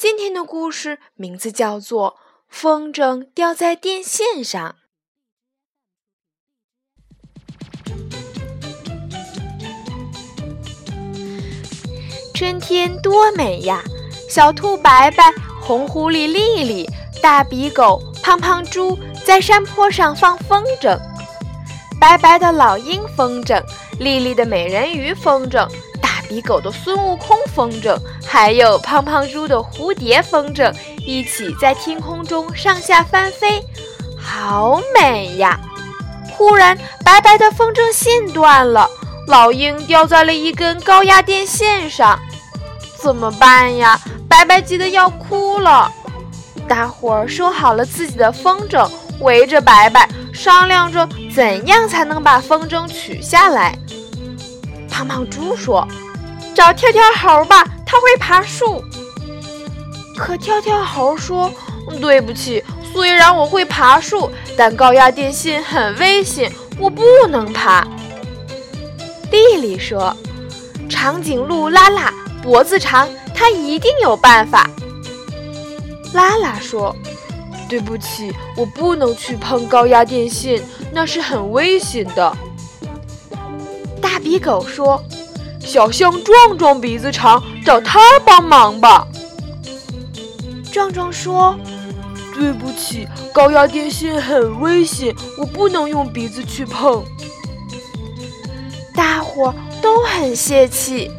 今天的故事名字叫做《风筝掉在电线上》。春天多美呀！小兔白白、红狐狸丽丽、大鼻狗胖胖猪在山坡上放风筝。白白的老鹰风筝，丽丽的美人鱼风筝。比狗的孙悟空风筝，还有胖胖猪的蝴蝶风筝，一起在天空中上下翻飞，好美呀！忽然，白白的风筝线断了，老鹰掉在了一根高压电线上，怎么办呀？白白急得要哭了。大伙儿收好了自己的风筝，围着白白商量着怎样才能把风筝取下来。胖胖猪说。找跳跳猴吧，他会爬树。可跳跳猴说：“对不起，虽然我会爬树，但高压电线很危险，我不能爬。”丽丽说：“长颈鹿拉拉脖子长，它一定有办法。”拉拉说：“对不起，我不能去碰高压电线，那是很危险的。”大鼻狗说。小象壮壮鼻子长，找他帮忙吧。壮壮说：“对不起，高压电线很危险，我不能用鼻子去碰。”大伙儿都很泄气。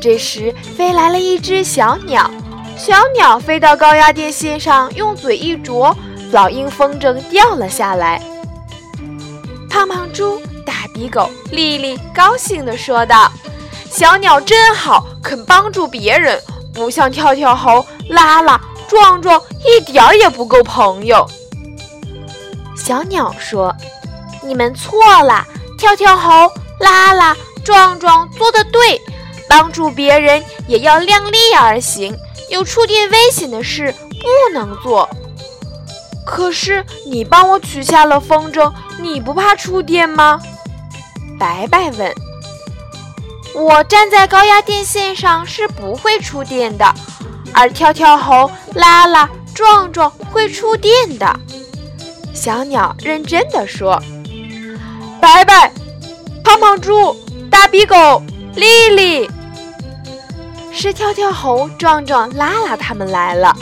这时，飞来了一只小鸟，小鸟飞到高压电线上，用嘴一啄，老鹰风筝掉了下来。胖胖猪、大鼻狗、丽丽高兴地说道。小鸟真好，肯帮助别人，不像跳跳猴、拉拉、壮壮，一点儿也不够朋友。小鸟说：“你们错了，跳跳猴、拉拉、壮壮做的对，帮助别人也要量力而行，有触电危险的事不能做。”可是你帮我取下了风筝，你不怕触电吗？白白问。我站在高压电线上是不会触电的，而跳跳猴、拉拉、壮壮会触电的。小鸟认真的说：“白白，胖胖猪、大鼻狗、丽丽，是跳跳猴、壮壮、拉拉他们来了。”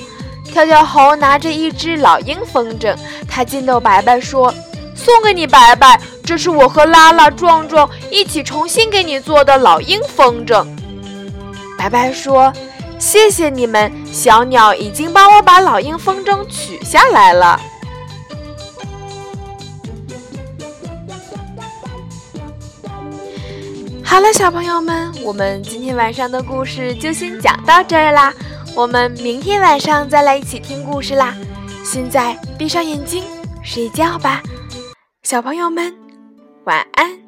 跳跳猴拿着一只老鹰风筝，他见到白白说。送给你，白白，这是我和拉拉、壮壮一起重新给你做的老鹰风筝。白白说：“谢谢你们，小鸟已经帮我把老鹰风筝取下来了。”好了，小朋友们，我们今天晚上的故事就先讲到这儿啦。我们明天晚上再来一起听故事啦。现在闭上眼睛睡觉吧。小朋友们，晚安。